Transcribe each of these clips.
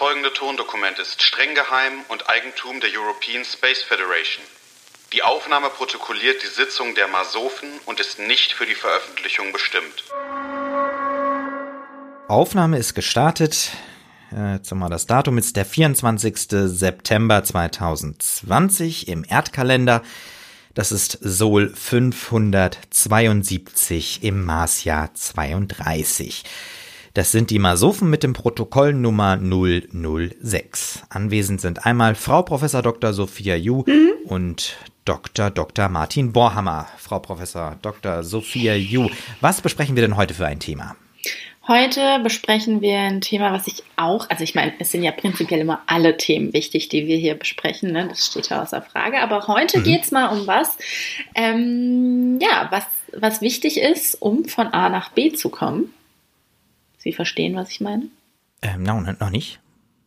folgende Tondokument ist streng geheim und Eigentum der European Space Federation. Die Aufnahme protokolliert die Sitzung der Masofen und ist nicht für die Veröffentlichung bestimmt. Aufnahme ist gestartet. Äh, Jetzt mal das Datum ist der 24. September 2020 im Erdkalender. Das ist Sol 572 im Marsjahr 32. Das sind die Masofen mit dem Protokoll Nummer 006. Anwesend sind einmal Frau Professor Dr. Sophia Ju mhm. und Dr. Dr. Martin Borhammer. Frau Professor Dr. Sophia Ju, was besprechen wir denn heute für ein Thema? Heute besprechen wir ein Thema, was ich auch, also ich meine, es sind ja prinzipiell immer alle Themen wichtig, die wir hier besprechen, ne? das steht ja außer Frage, aber heute mhm. geht es mal um was, ähm, ja, was, was wichtig ist, um von A nach B zu kommen. Sie verstehen, was ich meine? Ähm, no, noch nicht.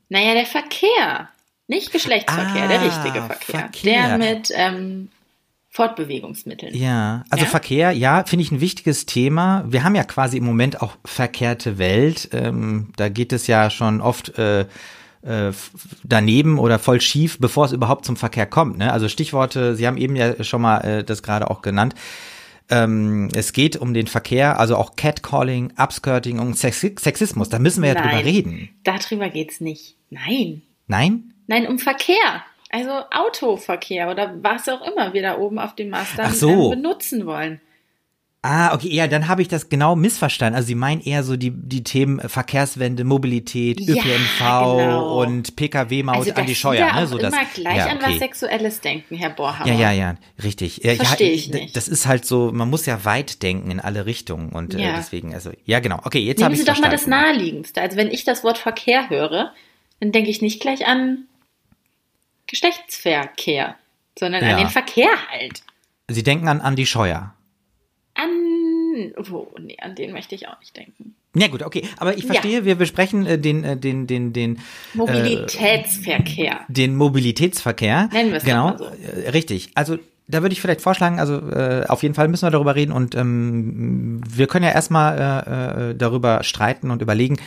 Naja, der Verkehr. Nicht Geschlechtsverkehr, ah, der richtige Verkehr. Verkehr. Der mit ähm, Fortbewegungsmitteln. Ja, also ja? Verkehr, ja, finde ich ein wichtiges Thema. Wir haben ja quasi im Moment auch verkehrte Welt. Ähm, da geht es ja schon oft äh, äh, daneben oder voll schief, bevor es überhaupt zum Verkehr kommt. Ne? Also Stichworte, Sie haben eben ja schon mal äh, das gerade auch genannt. Ähm, es geht um den Verkehr, also auch Catcalling, Upskirting und Sexismus. Da müssen wir ja Nein, drüber reden. Darüber geht's nicht. Nein. Nein? Nein, um Verkehr. Also Autoverkehr oder was auch immer wir da oben auf dem Mast dann so. benutzen wollen. Ah, okay, ja, dann habe ich das genau missverstanden. Also Sie meinen eher so die, die Themen Verkehrswende, Mobilität, ja, ÖPNV genau. und Pkw-Maut also an die Scheuer. Ja ne? so immer das, gleich ja, okay. an was Sexuelles denken, Herr Borhammer. Ja, ja, ja, richtig. Verstehe ich nicht. Das ist halt so, man muss ja weit denken in alle Richtungen und äh, deswegen, also, ja genau. Okay, jetzt habe ich Sie doch mal das Naheliegendste. Also wenn ich das Wort Verkehr höre, dann denke ich nicht gleich an Geschlechtsverkehr, sondern an den Verkehr halt. Sie denken an Andi Scheuer. An, wo, nee, an den möchte ich auch nicht denken. Ja gut, okay, aber ich verstehe, ja. wir besprechen äh, den, äh, den, den, den Mobilitätsverkehr. Äh, den Mobilitätsverkehr. Nennen wir es genau, mal so. Äh, richtig. Also da würde ich vielleicht vorschlagen, also äh, auf jeden Fall müssen wir darüber reden und ähm, wir können ja erstmal äh, äh, darüber streiten und überlegen,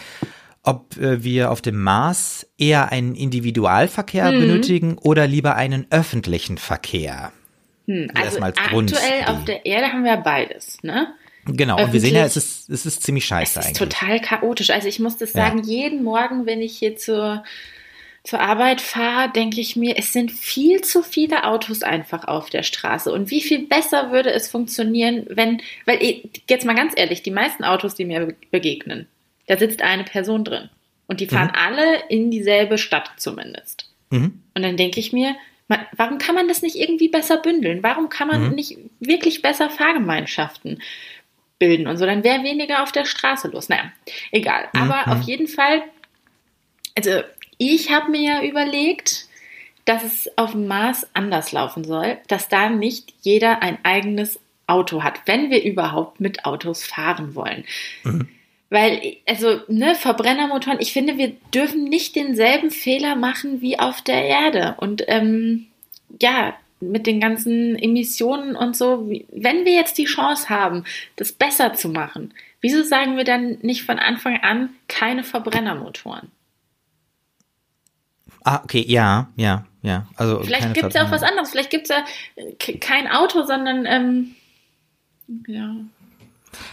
ob äh, wir auf dem Mars eher einen Individualverkehr mhm. benötigen oder lieber einen öffentlichen Verkehr. Hm, also aktuell auf der Erde haben wir beides, ne? Genau, und wir sehen ja, es ist, es ist ziemlich scheiße es ist eigentlich. total chaotisch. Also ich muss das sagen, ja. jeden Morgen, wenn ich hier zur, zur Arbeit fahre, denke ich mir, es sind viel zu viele Autos einfach auf der Straße. Und wie viel besser würde es funktionieren, wenn, weil jetzt mal ganz ehrlich, die meisten Autos, die mir begegnen, da sitzt eine Person drin. Und die fahren mhm. alle in dieselbe Stadt zumindest. Mhm. Und dann denke ich mir, man, warum kann man das nicht irgendwie besser bündeln? Warum kann man mhm. nicht wirklich besser Fahrgemeinschaften bilden und so? Dann wäre weniger auf der Straße los. Naja, egal. Mhm. Aber auf jeden Fall, also ich habe mir ja überlegt, dass es auf dem Mars anders laufen soll, dass da nicht jeder ein eigenes Auto hat, wenn wir überhaupt mit Autos fahren wollen. Mhm. Weil, also, ne, Verbrennermotoren, ich finde, wir dürfen nicht denselben Fehler machen wie auf der Erde. Und ähm, ja, mit den ganzen Emissionen und so, wenn wir jetzt die Chance haben, das besser zu machen, wieso sagen wir dann nicht von Anfang an keine Verbrennermotoren? Ah, okay, ja, ja, ja. Also vielleicht gibt es ja auch was anderes. Vielleicht gibt es ja kein Auto, sondern ähm, ja.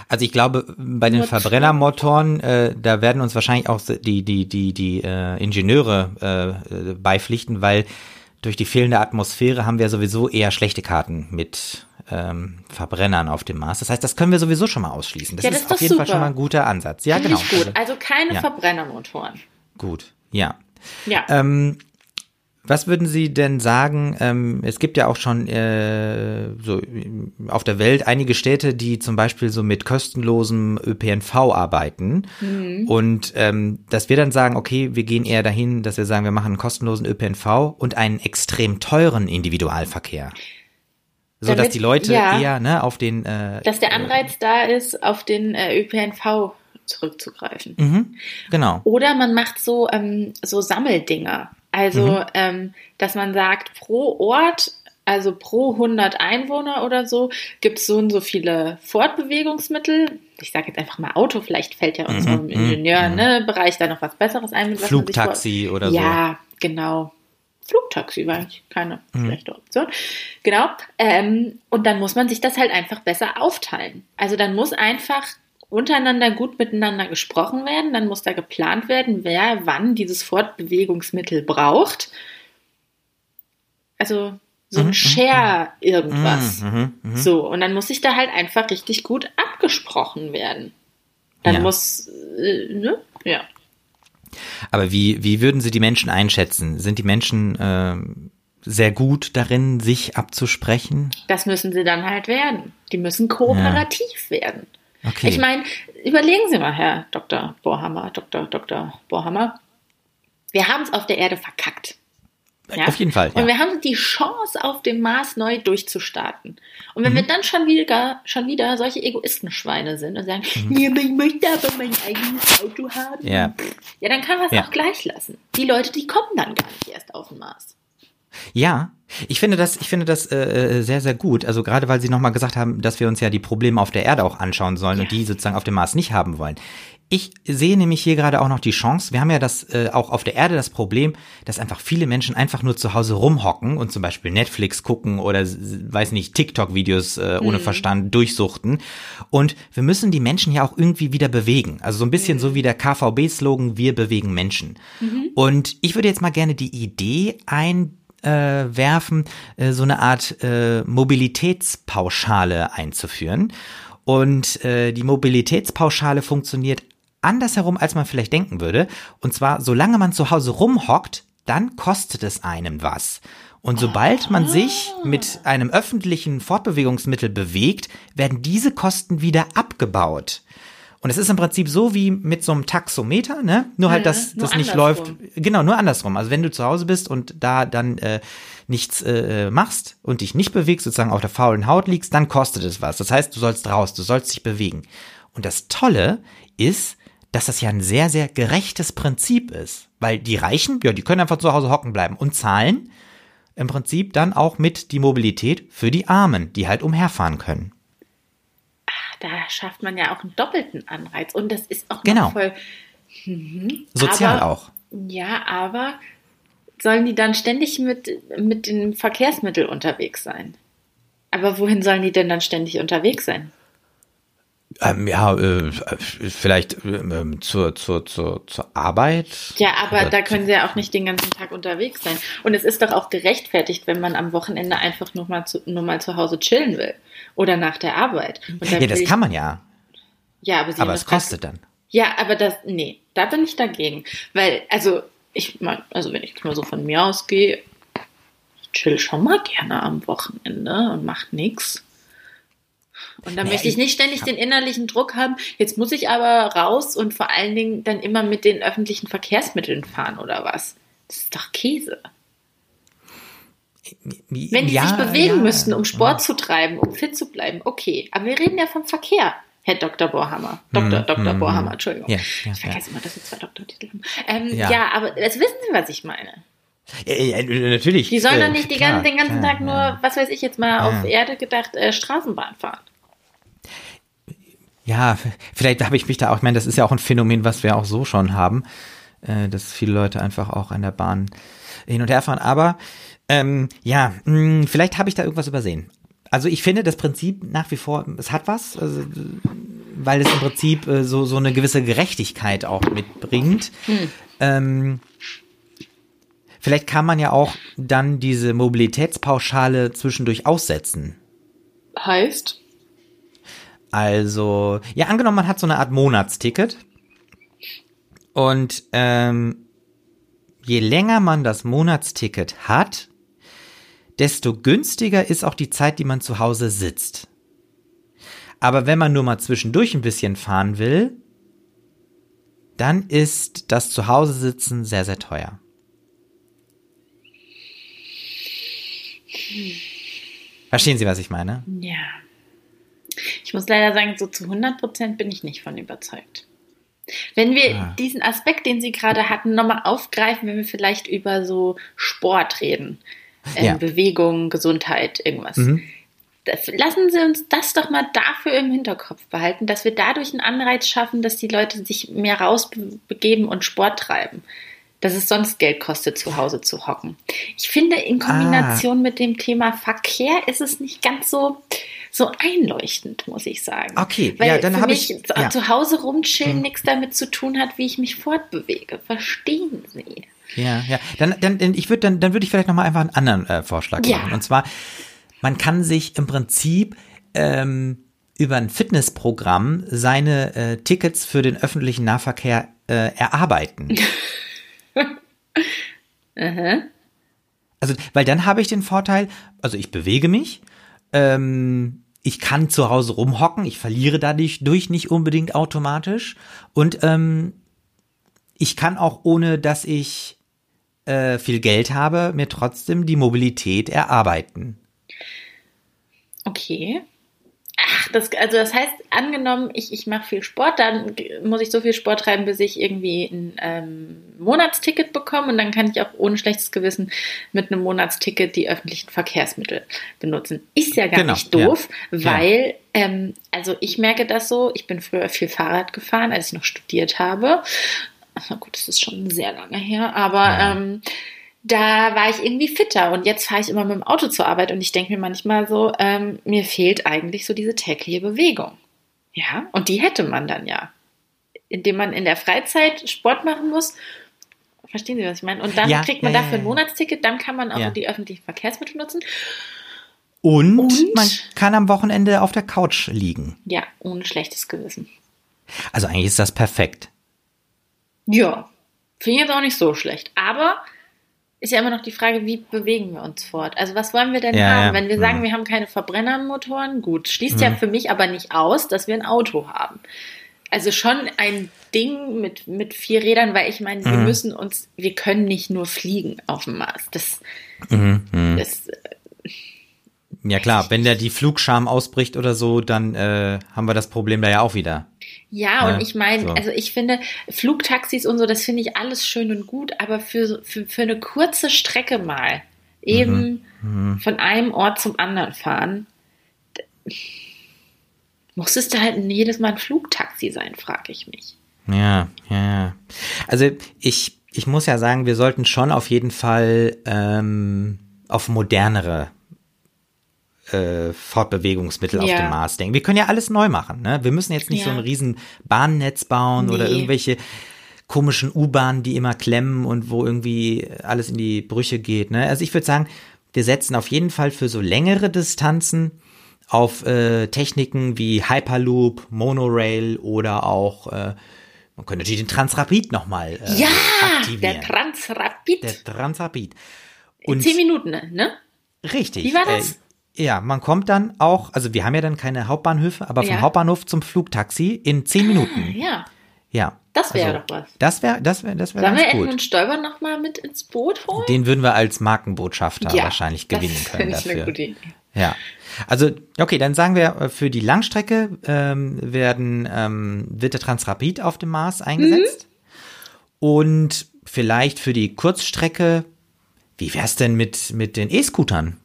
Also ich glaube, bei den Verbrennermotoren, äh, da werden uns wahrscheinlich auch die, die, die, die äh, Ingenieure äh, beipflichten, weil durch die fehlende Atmosphäre haben wir sowieso eher schlechte Karten mit ähm, Verbrennern auf dem Mars. Das heißt, das können wir sowieso schon mal ausschließen. Das, ja, das ist, ist auf jeden super. Fall schon mal ein guter Ansatz. Ja, Finde genau. gut. Also keine ja. Verbrennermotoren. Gut, ja. Ja. Ähm, was würden Sie denn sagen? Ähm, es gibt ja auch schon äh, so auf der Welt einige Städte, die zum Beispiel so mit kostenlosem ÖPNV arbeiten. Mhm. Und ähm, dass wir dann sagen, okay, wir gehen eher dahin, dass wir sagen, wir machen einen kostenlosen ÖPNV und einen extrem teuren Individualverkehr. So Damit, dass die Leute ja, eher ne, auf den äh, Dass der Anreiz äh, da ist, auf den äh, ÖPNV zurückzugreifen. Mhm, genau. Oder man macht so, ähm, so Sammeldinger. Also, mhm. ähm, dass man sagt, pro Ort Also pro 100 Einwohner oder so gibt es so und so viele Fortbewegungsmittel. Ich sage jetzt einfach mal Auto, vielleicht fällt ja unserem mhm, Ingenieurbereich mhm. ne, da noch was Besseres ein. Mit Flugtaxi oder so. Ja, genau. Flugtaxi war eigentlich keine mhm. schlechte Option. Genau. Ähm, und dann muss man sich das halt einfach besser aufteilen. Also dann muss einfach untereinander gut miteinander gesprochen werden. Dann muss da geplant werden, wer wann dieses Fortbewegungsmittel braucht. Also so ein mhm, mhm, Share mhm. irgendwas. Mhm, mh, mh. So, und dann muss sich da halt einfach richtig gut abgesprochen werden. Dann ja. muss, äh, ne? Ja. Aber wie, wie würden Sie die Menschen einschätzen? Sind die Menschen äh, sehr gut darin, sich abzusprechen? Das müssen sie dann halt werden. Die müssen kooperativ ja. werden. Okay. Ich meine, überlegen Sie mal, Herr Dr. Bohrhammer, Dr. Dr. Bohrhammer. Wir haben es auf der Erde verkackt. Ja? Auf jeden Fall. Ja. Und wir haben die Chance, auf dem Mars neu durchzustarten. Und wenn mhm. wir dann schon wieder, schon wieder solche Egoistenschweine sind und sagen, mhm. ich möchte aber mein eigenes Auto haben, ja, ja dann kann man es ja. auch gleich lassen. Die Leute, die kommen dann gar nicht erst auf den Mars. Ja, ich finde das, ich finde das äh, äh sehr, sehr gut. Also gerade weil Sie nochmal gesagt haben, dass wir uns ja die Probleme auf der Erde auch anschauen sollen ja. und die sozusagen auf dem Mars nicht haben wollen. Ich sehe nämlich hier gerade auch noch die Chance. Wir haben ja das äh, auch auf der Erde das Problem, dass einfach viele Menschen einfach nur zu Hause rumhocken und zum Beispiel Netflix gucken oder weiß nicht TikTok-Videos äh, ohne mhm. Verstand durchsuchten. Und wir müssen die Menschen ja auch irgendwie wieder bewegen. Also so ein bisschen mhm. so wie der KVB-Slogan: Wir bewegen Menschen. Mhm. Und ich würde jetzt mal gerne die Idee ein werfen, äh, so eine Art äh, Mobilitätspauschale einzuführen. Und äh, die Mobilitätspauschale funktioniert andersherum, als man vielleicht denken würde. Und zwar, solange man zu Hause rumhockt, dann kostet es einem was. Und sobald man sich mit einem öffentlichen Fortbewegungsmittel bewegt, werden diese Kosten wieder abgebaut. Und es ist im Prinzip so wie mit so einem Taxometer, ne? Nur halt, dass das nicht läuft. Genau, nur andersrum. Also wenn du zu Hause bist und da dann äh, nichts äh, machst und dich nicht bewegst, sozusagen auf der faulen Haut liegst, dann kostet es was. Das heißt, du sollst raus, du sollst dich bewegen. Und das Tolle ist, dass das ja ein sehr, sehr gerechtes Prinzip ist. Weil die Reichen, ja, die können einfach zu Hause hocken bleiben und zahlen im Prinzip dann auch mit die Mobilität für die Armen, die halt umherfahren können. Da schafft man ja auch einen doppelten Anreiz. Und das ist auch genau. voll. Mhm. Sozial aber, auch. Ja, aber sollen die dann ständig mit, mit dem Verkehrsmittel unterwegs sein? Aber wohin sollen die denn dann ständig unterwegs sein? Ähm, ja, äh, vielleicht äh, zur, zur, zur, zur Arbeit. Ja, aber da können sie ja auch nicht den ganzen Tag unterwegs sein. Und es ist doch auch gerechtfertigt, wenn man am Wochenende einfach nur mal zu, nur mal zu Hause chillen will. Oder nach der Arbeit. ja, das kann man ja. Ja, aber, aber es kostet dann. Ja, aber das, nee, da bin ich dagegen. Weil, also, ich meine, also wenn ich jetzt mal so von mir ausgehe, ich chill schon mal gerne am Wochenende und mach nichts. Und da nee, möchte ich nicht ständig den innerlichen Druck haben, jetzt muss ich aber raus und vor allen Dingen dann immer mit den öffentlichen Verkehrsmitteln fahren oder was. Das ist doch Käse. Wenn die ja, sich bewegen ja, müssten, um Sport ja. zu treiben, um fit zu bleiben, okay. Aber wir reden ja vom Verkehr, Herr Dr. Bohrhammer. Dr. Mm, Dr. Mm, Bohrhammer, Entschuldigung. Ja, ich vergesse immer, dass wir zwei Doktortitel haben. Ähm, ja. aber jetzt wissen Sie, was ich meine. Ja, natürlich. Die sollen äh, doch nicht die klar, den ganzen klar, Tag nur, was weiß ich jetzt mal, auf Erde gedacht, äh, Straßenbahn fahren. Ja, vielleicht habe ich mich da auch, ich meine, das ist ja auch ein Phänomen, was wir auch so schon haben, äh, dass viele Leute einfach auch an der Bahn hin und her fahren. Aber ähm, ja, mh, hm, vielleicht habe ich da irgendwas übersehen. Also ich finde das Prinzip nach wie vor, es hat was, also, weil es im Prinzip äh, so, so eine gewisse Gerechtigkeit auch mitbringt. Hm. Ähm, vielleicht kann man ja auch dann diese Mobilitätspauschale zwischendurch aussetzen. Heißt? Also, ja, angenommen, man hat so eine Art Monatsticket. Und ähm, je länger man das Monatsticket hat, desto günstiger ist auch die Zeit, die man zu Hause sitzt. Aber wenn man nur mal zwischendurch ein bisschen fahren will, dann ist das Zuhause sitzen sehr, sehr teuer. Verstehen Sie, was ich meine? Ja. Ich muss leider sagen, so zu 100 Prozent bin ich nicht von überzeugt. Wenn wir ah. diesen Aspekt, den Sie gerade hatten, nochmal aufgreifen, wenn wir vielleicht über so Sport reden. Äh, ja. Bewegung, Gesundheit, irgendwas. Mhm. Lassen Sie uns das doch mal dafür im Hinterkopf behalten, dass wir dadurch einen Anreiz schaffen, dass die Leute sich mehr rausbegeben und Sport treiben dass es sonst Geld kostet, zu Hause zu hocken. Ich finde, in Kombination ah. mit dem Thema Verkehr ist es nicht ganz so, so einleuchtend, muss ich sagen. Okay, Weil ja, dann habe ich ja. zu Hause rumchillen hm. nichts damit zu tun hat, wie ich mich fortbewege. Verstehen Sie? Ja, ja. Dann, dann, ich würde, dann, dann würde ich vielleicht noch mal einfach einen anderen äh, Vorschlag ja. machen. Und zwar, man kann sich im Prinzip ähm, über ein Fitnessprogramm seine äh, Tickets für den öffentlichen Nahverkehr äh, erarbeiten. Also, weil dann habe ich den Vorteil, also ich bewege mich, ähm, ich kann zu Hause rumhocken, ich verliere dadurch durch nicht unbedingt automatisch und ähm, ich kann auch ohne, dass ich äh, viel Geld habe, mir trotzdem die Mobilität erarbeiten. Okay. Ach, das, also das heißt, angenommen, ich, ich mache viel Sport, dann muss ich so viel Sport treiben, bis ich irgendwie ein ähm, Monatsticket bekomme und dann kann ich auch ohne schlechtes Gewissen mit einem Monatsticket die öffentlichen Verkehrsmittel benutzen. Ist ja gar genau, nicht doof, ja. weil, ja. Ähm, also ich merke das so, ich bin früher viel Fahrrad gefahren, als ich noch studiert habe. Na gut, das ist schon sehr lange her, aber ja. ähm, da war ich irgendwie fitter und jetzt fahre ich immer mit dem Auto zur Arbeit und ich denke mir manchmal so, ähm, mir fehlt eigentlich so diese tägliche Bewegung. Ja, und die hätte man dann ja. Indem man in der Freizeit Sport machen muss. Verstehen Sie, was ich meine? Und dann ja, kriegt man ja, dafür ein Monatsticket, dann kann man auch die öffentlichen Verkehrsmittel nutzen. Und, und man kann am Wochenende auf der Couch liegen. Ja, ohne schlechtes Gewissen. Also eigentlich ist das perfekt. Ja, finde ich jetzt auch nicht so schlecht. Aber ist ja immer noch die Frage, wie bewegen wir uns fort? Also was wollen wir denn ja, haben? Ja. Wenn wir sagen, mhm. wir haben keine Verbrennermotoren, gut, schließt mhm. ja für mich aber nicht aus, dass wir ein Auto haben. Also schon ein Ding mit, mit vier Rädern, weil ich meine, mhm. wir müssen uns, wir können nicht nur fliegen auf dem Mars. Das, mhm. Mhm. das ja klar, wenn da die Flugscham ausbricht oder so, dann äh, haben wir das Problem da ja auch wieder. Ja, und ich meine, so. also ich finde, Flugtaxis und so, das finde ich alles schön und gut, aber für, für, für eine kurze Strecke mal eben mhm. Mhm. von einem Ort zum anderen fahren, muss es da halt jedes Mal ein Flugtaxi sein, frage ich mich. Ja, ja, ja. Also ich, ich muss ja sagen, wir sollten schon auf jeden Fall ähm, auf modernere äh, Fortbewegungsmittel ja. auf dem Mars denken. Wir können ja alles neu machen. Ne? Wir müssen jetzt nicht ja. so ein riesen Bahnnetz bauen nee. oder irgendwelche komischen U-Bahnen, die immer klemmen und wo irgendwie alles in die Brüche geht. Ne? Also ich würde sagen, wir setzen auf jeden Fall für so längere Distanzen auf äh, Techniken wie Hyperloop, Monorail oder auch äh, man könnte natürlich den Transrapid nochmal äh, ja, aktivieren. der Transrapid. Der Transrapid. Und zehn Minuten, ne? Richtig. Wie war das? Äh, ja, man kommt dann auch, also wir haben ja dann keine Hauptbahnhöfe, aber vom ja. Hauptbahnhof zum Flugtaxi in zehn Minuten. Ah, ja. Ja. Das wäre also, doch was. Das wäre, das wäre, das wäre ganz wir gut. Edmund Stoiber noch mal mit ins Boot holen? Den würden wir als Markenbotschafter ja, wahrscheinlich gewinnen können dafür. Eine gute Idee. Ja. Also, okay, dann sagen wir, äh, für die Langstrecke ähm, werden, ähm, wird der Transrapid auf dem Mars eingesetzt. Mhm. Und vielleicht für die Kurzstrecke, wie wär's denn mit, mit den E-Scootern?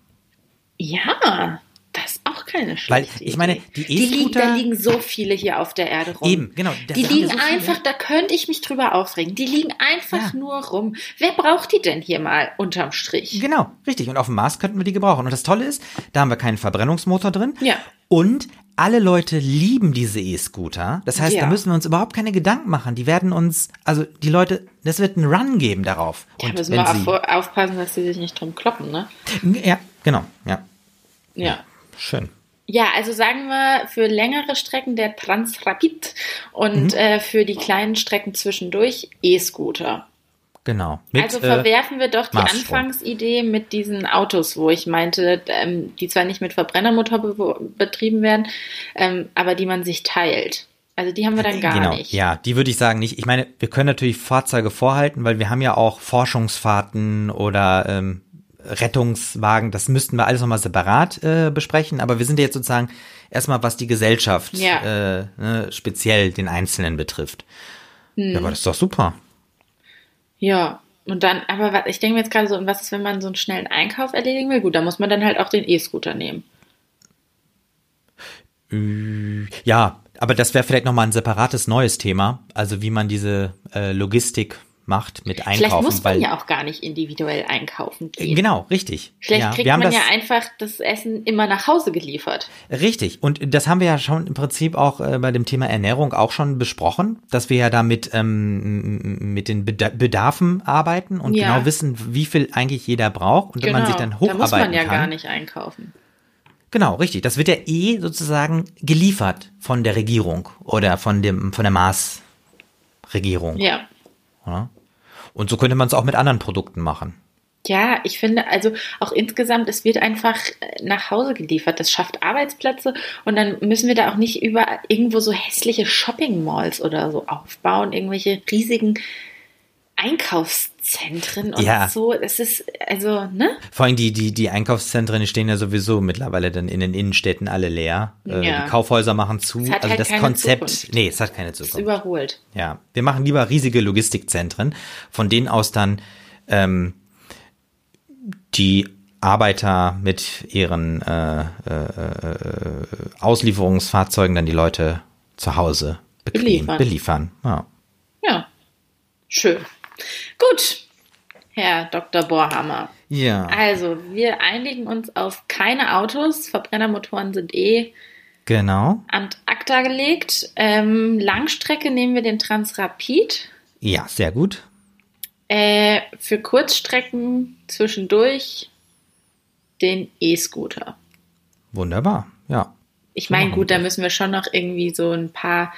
Ja, das ist auch keine schlechte Weil ich meine, die E-Scooter. Da liegen so viele hier auf der Erde rum. Eben, genau. Die liegen so einfach, da könnte ich mich drüber aufregen. Die liegen einfach ja. nur rum. Wer braucht die denn hier mal unterm Strich? Genau, richtig. Und auf dem Mars könnten wir die gebrauchen. Und das Tolle ist, da haben wir keinen Verbrennungsmotor drin. Ja. Und alle Leute lieben diese E-Scooter. Das heißt, ja. da müssen wir uns überhaupt keine Gedanken machen. Die werden uns, also die Leute, das wird einen Run geben darauf. Ja, müssen wir auf, aufpassen, dass sie sich nicht drum kloppen, ne? Ja, genau, ja. Ja. Schön. Ja, also sagen wir für längere Strecken der Transrapid und mhm. äh, für die kleinen Strecken zwischendurch E-Scooter. Genau. Mit, also verwerfen äh, wir doch die Maßstrom. Anfangsidee mit diesen Autos, wo ich meinte, ähm, die zwar nicht mit Verbrennermotor be betrieben werden, ähm, aber die man sich teilt. Also die haben wir dann gar genau, nicht. Ja, die würde ich sagen nicht. Ich meine, wir können natürlich Fahrzeuge vorhalten, weil wir haben ja auch Forschungsfahrten oder ähm, Rettungswagen, das müssten wir alles nochmal separat äh, besprechen, aber wir sind ja jetzt sozusagen erstmal, was die Gesellschaft ja. äh, ne, speziell den Einzelnen betrifft. Hm. Ja, aber das ist doch super. Ja, Und dann, aber ich denke mir jetzt gerade so, und was ist, wenn man so einen schnellen Einkauf erledigen will? Gut, da muss man dann halt auch den E-Scooter nehmen. Ja, aber das wäre vielleicht nochmal ein separates neues Thema. Also wie man diese äh, Logistik macht mit Einkaufen. Vielleicht muss man weil, ja auch gar nicht individuell einkaufen gehen. Genau, richtig. Vielleicht ja, kriegt man das, ja einfach das Essen immer nach Hause geliefert. Richtig. Und das haben wir ja schon im Prinzip auch äh, bei dem Thema Ernährung auch schon besprochen, dass wir ja damit ähm, mit den Bedarfen arbeiten und ja. genau wissen, wie viel eigentlich jeder braucht und genau. wenn man sich genau. dann hocharbeiten kann. Da muss man ja kann, gar nicht einkaufen. Genau, richtig. Das wird ja eh sozusagen geliefert von der Regierung oder von dem von der Maßregierung. Ja. ja. Und so könnte man es auch mit anderen Produkten machen. Ja, ich finde, also auch insgesamt, es wird einfach äh, nach Hause geliefert. Das schafft Arbeitsplätze und dann müssen wir da auch nicht über irgendwo so hässliche Shopping-Malls oder so aufbauen, irgendwelche riesigen Einkaufszentren und ja. so. Es ist, also, ne? Vor allem die, die, die Einkaufszentren stehen ja sowieso mittlerweile dann in den Innenstädten alle leer. Äh, ja. Die Kaufhäuser machen zu. Also halt das Konzept, Zukunft. nee, es hat keine Zukunft. Es ist überholt. Ja. Wir machen lieber riesige Logistikzentren, von denen aus dann ähm, die Arbeiter mit ihren äh, äh, äh, Auslieferungsfahrzeugen dann die Leute zu Hause bequem beliefern. beliefern. Ja. ja. Schön. Gut, Herr Dr. Bohrhammer. Ja. Also, wir einigen uns auf keine Autos. Verbrennermotoren sind eh genau. an ACTA gelegt. Ähm, Langstrecke nehmen wir den Transrapid. Ja, sehr gut. Äh, für Kurzstrecken zwischendurch den E-Scooter. Wunderbar, ja. Ich meine, gut, da müssen wir schon noch irgendwie so ein paar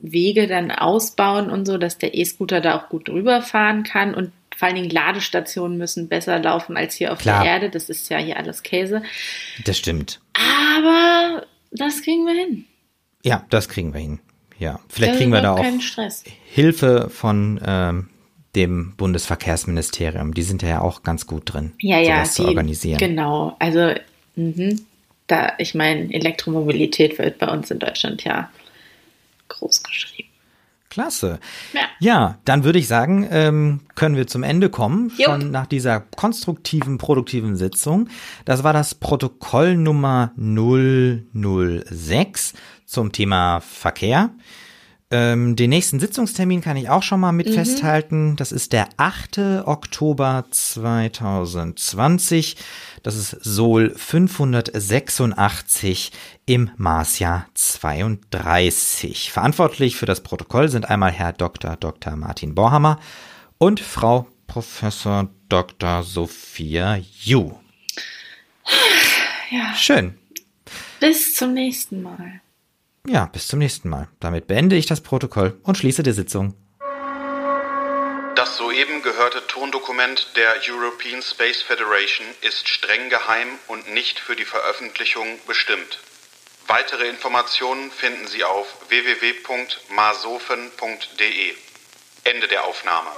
Wege dann ausbauen und so, dass der E-Scooter da auch gut drüber fahren kann und vor allen Dingen Ladestationen müssen besser laufen als hier auf Klar. der Erde. Das ist ja hier alles Käse. Das stimmt. Aber das kriegen wir hin. Ja, das kriegen wir hin. Ja, vielleicht kriegen wir da auch Hilfe von ähm, dem Bundesverkehrsministerium. Die sind ja auch ganz gut drin, ja, ja, die, zu organisieren. Genau, also mh, da, ich meine, Elektromobilität wird bei uns in Deutschland ja groß geschrieben. Klasse. Ja. ja, dann würde ich sagen, ähm, können wir zum Ende kommen, jo. schon nach dieser konstruktiven, produktiven Sitzung. Das war das Protokoll Nummer 006 zum Thema Verkehr. Ähm, den nächsten Sitzungstermin kann ich auch schon mal mit mhm. festhalten. Das ist der 8. Oktober 2020. Das ist Sol 586 im Marsjahr 32. Verantwortlich für das Protokoll sind einmal Herr Dr. Dr. Martin Borhammer und Frau Professor Dr. Sophia Yu. Ja. Schön. Bis zum nächsten Mal. Ja, bis zum nächsten Mal. Damit beende ich das Protokoll und schließe die Sitzung. Das soeben gehörte Tondokument der European Space Federation ist streng geheim und nicht für die Veröffentlichung bestimmt. Weitere Informationen finden Sie auf www.masofen.de. Ende der Aufnahme.